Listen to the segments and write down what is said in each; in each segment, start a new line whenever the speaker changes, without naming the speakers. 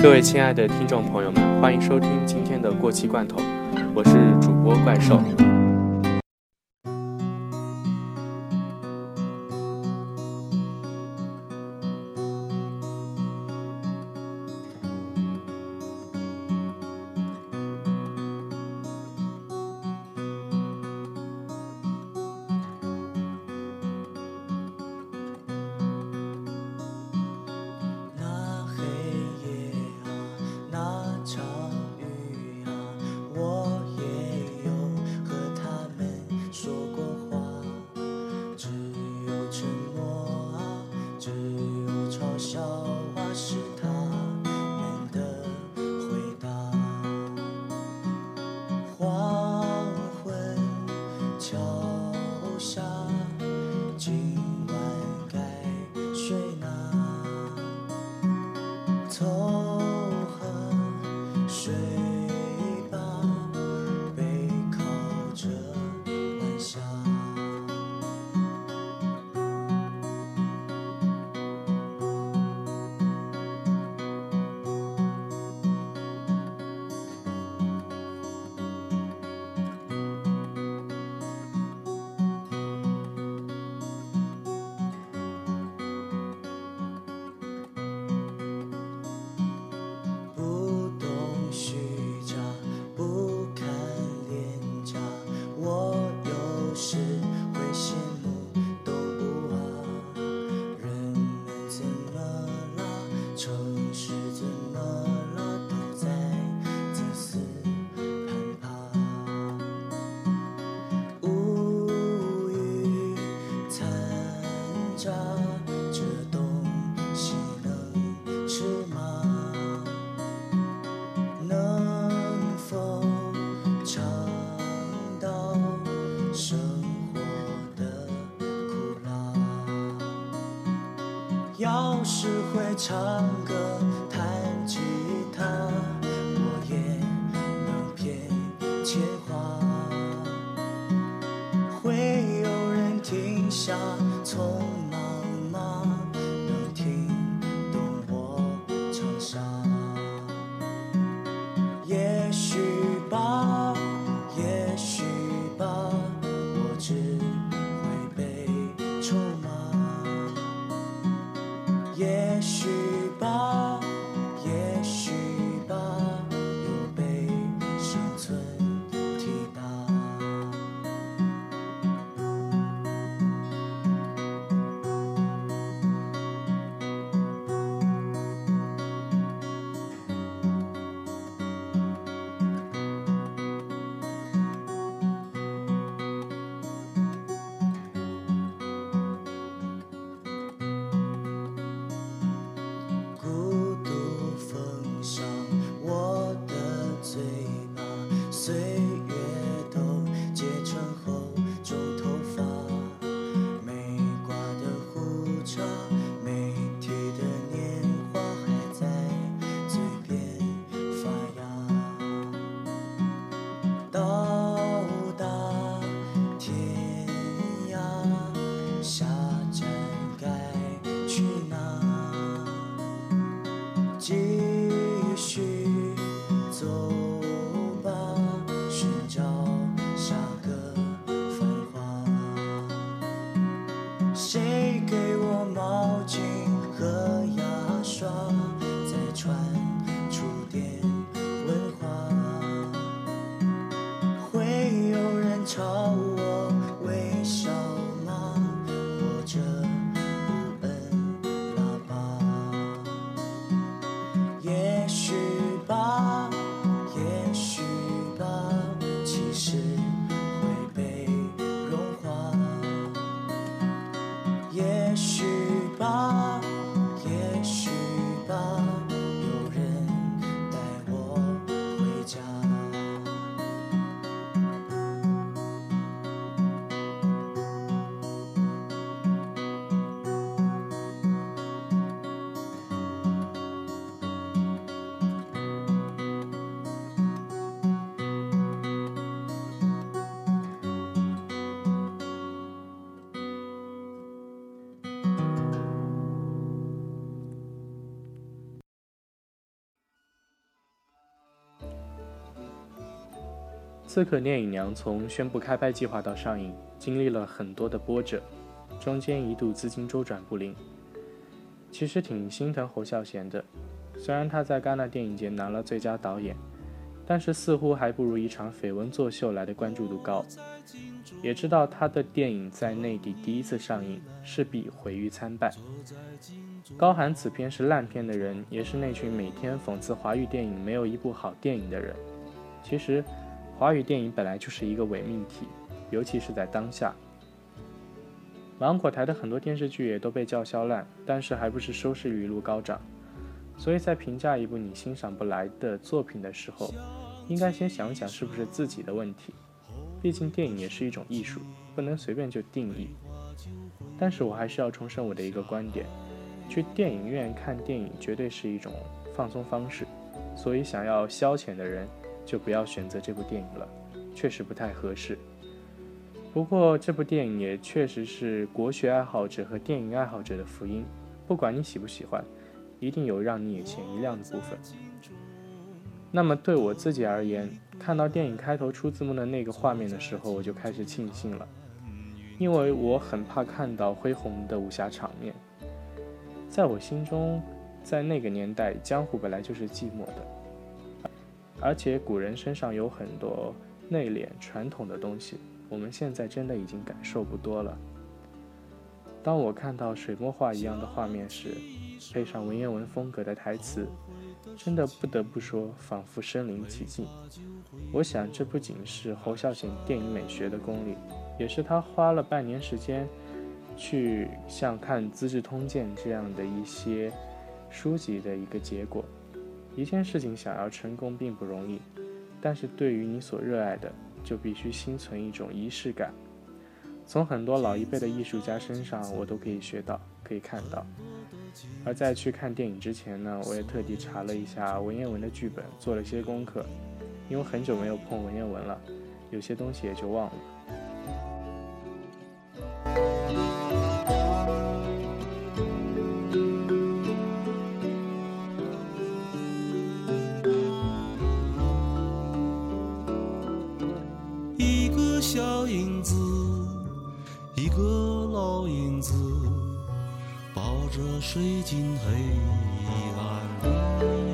各位亲爱的听众朋友们，欢迎收听今天的过期罐头，我是主播怪兽。
唱歌。so 也许吧。
刺客聂隐娘从宣布开拍计划到上映，经历了很多的波折，中间一度资金周转不灵。其实挺心疼侯孝贤的，虽然他在戛纳电影节拿了最佳导演，但是似乎还不如一场绯闻作秀来的关注度高。也知道他的电影在内地第一次上映势必毁誉参半。高喊此片是烂片的人，也是那群每天讽刺华语电影没有一部好电影的人。其实。华语电影本来就是一个伪命题，尤其是在当下。芒果台的很多电视剧也都被叫嚣烂，但是还不是收视率一路高涨。所以在评价一部你欣赏不来的作品的时候，应该先想想是不是自己的问题。毕竟电影也是一种艺术，不能随便就定义。但是我还是要重申我的一个观点：去电影院看电影绝对是一种放松方式，所以想要消遣的人。就不要选择这部电影了，确实不太合适。不过这部电影也确实是国学爱好者和电影爱好者的福音，不管你喜不喜欢，一定有让你眼前一亮的部分。那么对我自己而言，看到电影开头出字幕的那个画面的时候，我就开始庆幸了，因为我很怕看到恢宏的武侠场面。在我心中，在那个年代，江湖本来就是寂寞的。而且古人身上有很多内敛传统的东西，我们现在真的已经感受不多了。当我看到水墨画一样的画面时，配上文言文风格的台词，真的不得不说，仿佛身临其境。我想，这不仅是侯孝贤电影美学的功力，也是他花了半年时间去像看《资治通鉴》这样的一些书籍的一个结果。一件事情想要成功并不容易，但是对于你所热爱的，就必须心存一种仪式感。从很多老一辈的艺术家身上，我都可以学到，可以看到。而在去看电影之前呢，我也特地查了一下文言文的剧本，做了些功课，因为很久没有碰文言文了，有些东西也就忘了。
小影子，一个老影子，抱着睡进黑暗
里。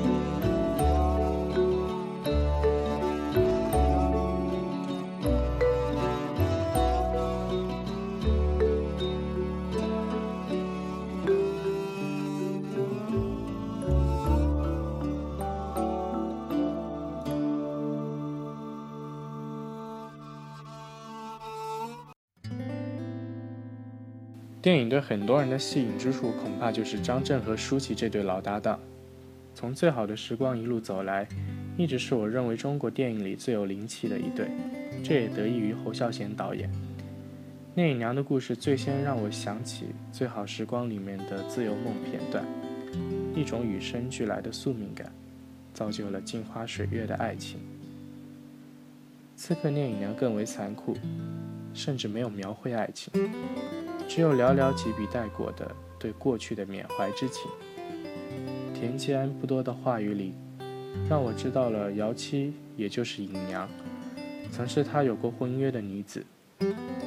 影对很多人的吸引之处，恐怕就是张震和舒淇这对老搭档。从最好的时光一路走来，一直是我认为中国电影里最有灵气的一对。这也得益于侯孝贤导演。聂隐娘的故事最先让我想起《最好时光》里面的自由梦片段，一种与生俱来的宿命感，造就了镜花水月的爱情。刺客聂隐娘更为残酷，甚至没有描绘爱情。只有寥寥几笔带过的对过去的缅怀之情。田季安不多的话语里，让我知道了姚七，也就是隐娘，曾是他有过婚约的女子。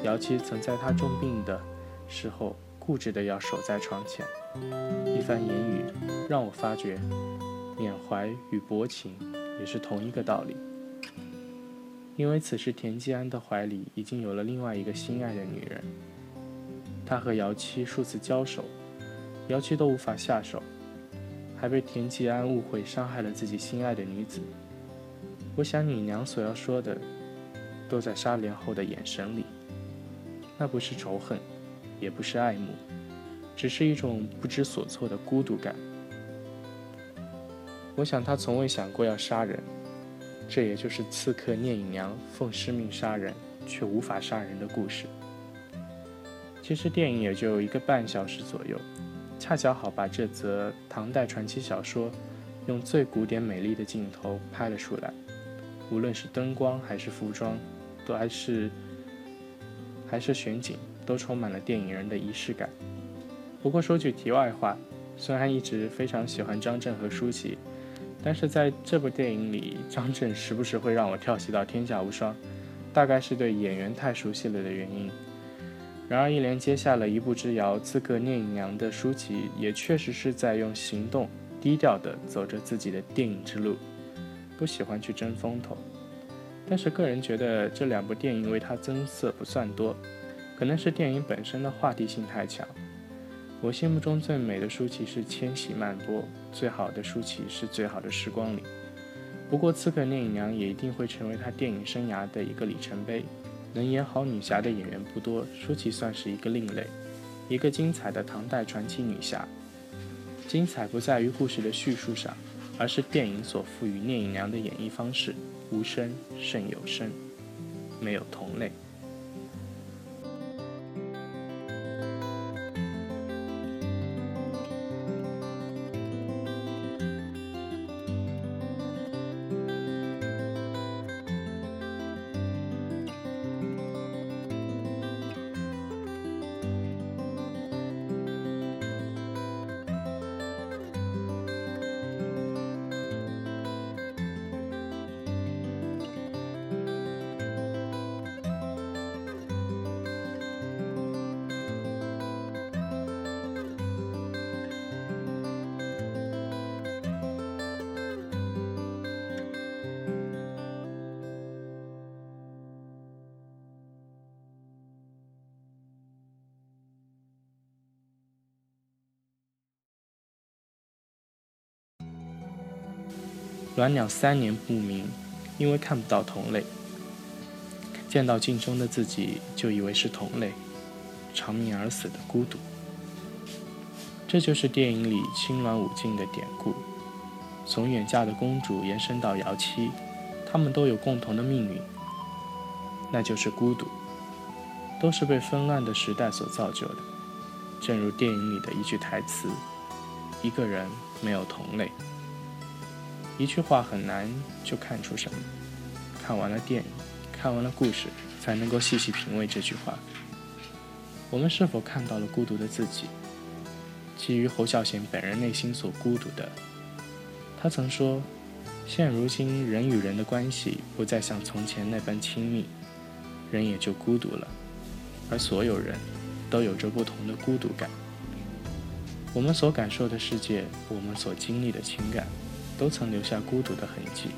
姚七曾在他重病的时候，固执的要守在床前。一番言语，让我发觉，缅怀与薄情也是同一个道理。因为此时田季安的怀里已经有了另外一个心爱的女人。他和姚七数次交手，姚七都无法下手，还被田季安误会伤害了自己心爱的女子。我想你娘所要说的，都在杀莲后的眼神里。那不是仇恨，也不是爱慕，只是一种不知所措的孤独感。我想他从未想过要杀人，这也就是刺客聂隐娘奉师命杀人却无法杀人的故事。其实电影也就一个半小时左右，恰巧好把这则唐代传奇小说用最古典美丽的镜头拍了出来。无论是灯光还是服装，都还是还是选景，都充满了电影人的仪式感。不过说句题外话，虽然一直非常喜欢张震和舒淇，但是在这部电影里，张震时不时会让我跳戏到天下无双，大概是对演员太熟悉了的原因。然而，一连接下了一步之遥，刺客聂隐娘的舒淇也确实是在用行动低调地走着自己的电影之路，不喜欢去争风头。但是个人觉得这两部电影为他增色不算多，可能是电影本身的话题性太强。我心目中最美的舒淇是千禧慢播，最好的舒淇是最好的时光里。不过《刺客聂隐娘》也一定会成为他电影生涯的一个里程碑。能演好女侠的演员不多，舒淇算是一个另类，一个精彩的唐代传奇女侠。精彩不在于故事的叙述上，而是电影所赋予聂隐娘的演绎方式。无声胜有声，没有同类。鸾鸟三年不鸣，因为看不到同类。见到镜中的自己，就以为是同类，长命而死的孤独。这就是电影里青鸾舞镜的典故。从远嫁的公主延伸到瑶妻，她们都有共同的命运，那就是孤独，都是被纷乱的时代所造就的。正如电影里的一句台词：“一个人没有同类。”一句话很难就看出什么，看完了电影，看完了故事，才能够细细品味这句话。我们是否看到了孤独的自己？基于侯孝贤本人内心所孤独的，他曾说：“现如今人与人的关系不再像从前那般亲密，人也就孤独了。而所有人都有着不同的孤独感。我们所感受的世界，我们所经历的情感。”都曾留下孤独的痕迹，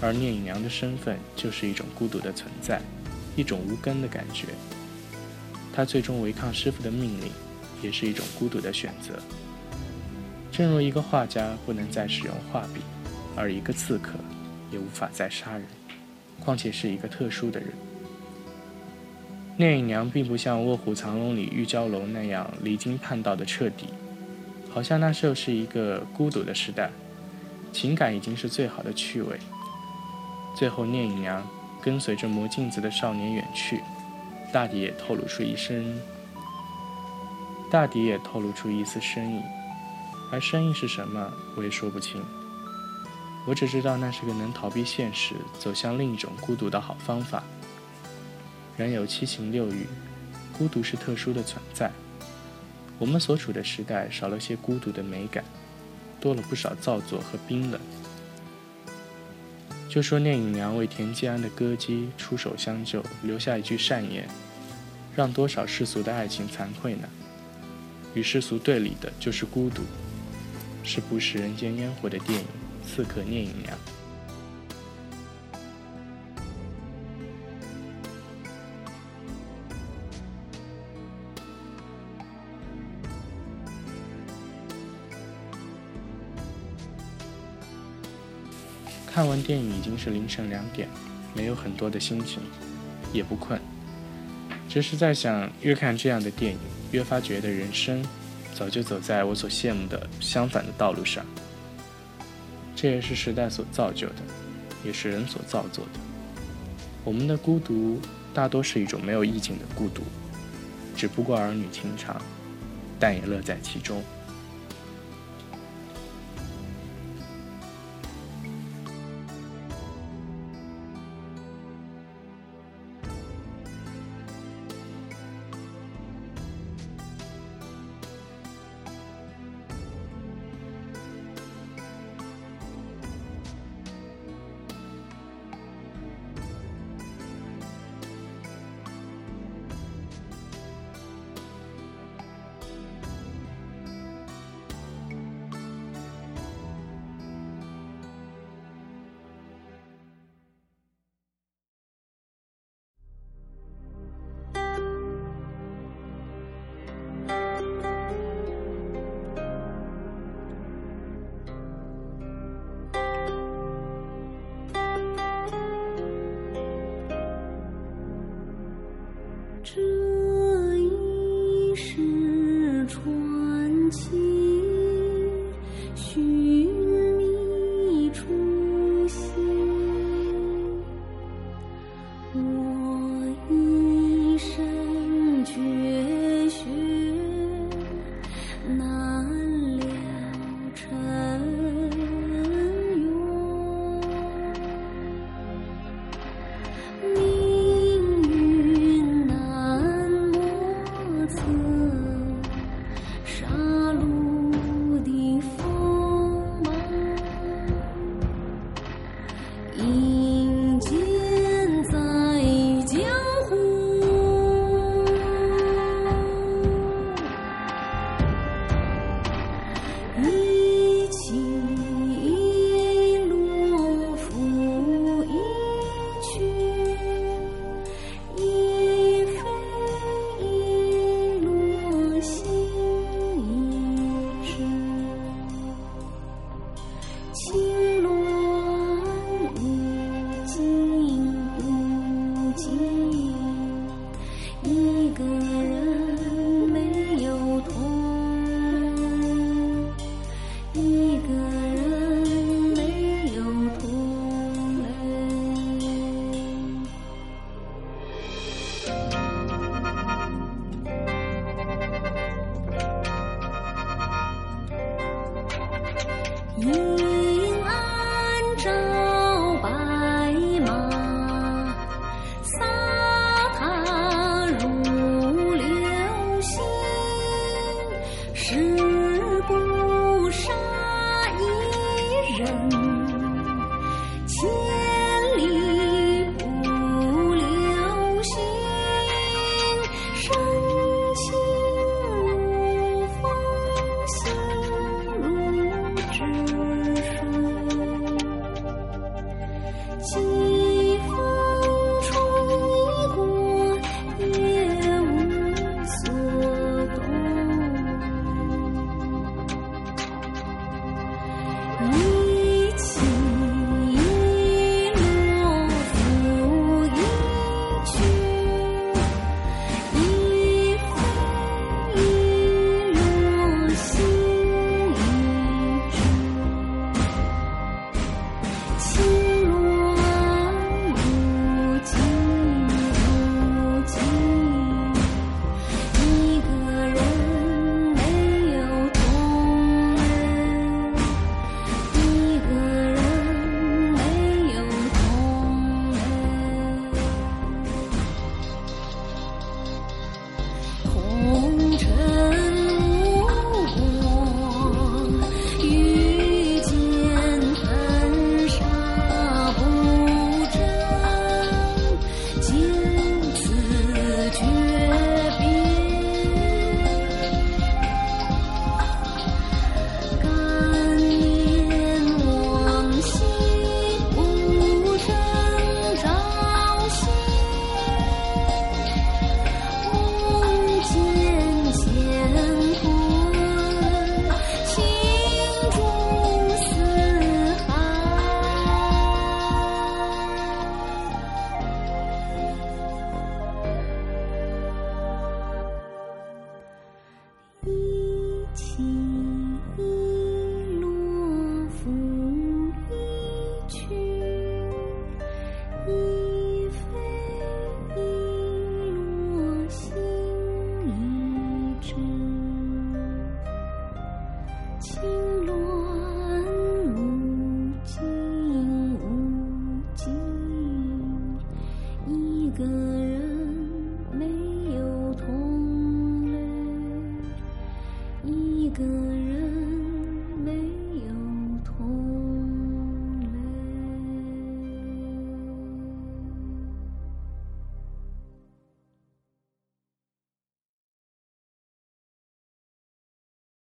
而聂隐娘的身份就是一种孤独的存在，一种无根的感觉。她最终违抗师傅的命令，也是一种孤独的选择。正如一个画家不能再使用画笔，而一个刺客也无法再杀人，况且是一个特殊的人。聂隐娘并不像《卧虎藏龙》里玉娇龙那样离经叛道的彻底，好像那时候是一个孤独的时代。情感已经是最好的趣味。最后，聂隐娘跟随着魔镜子的少年远去，大抵也透露出一声，大抵也透露出一丝深意。而深意是什么，我也说不清。我只知道那是个能逃避现实、走向另一种孤独的好方法。人有七情六欲，孤独是特殊的存在。我们所处的时代少了些孤独的美感。多了不少造作和冰冷。就说聂隐娘为田季安的歌姬出手相救，留下一句善言，让多少世俗的爱情惭愧呢？与世俗对立的就是孤独，是不食人间烟火的电影《刺客聂隐娘》。看完电影已经是凌晨两点，没有很多的心情，也不困，只是在想，越看这样的电影，越发觉得人生早就走在我所羡慕的相反的道路上。这也是时代所造就的，也是人所造作的。我们的孤独大多是一种没有意境的孤独，只不过儿女情长，但也乐在其中。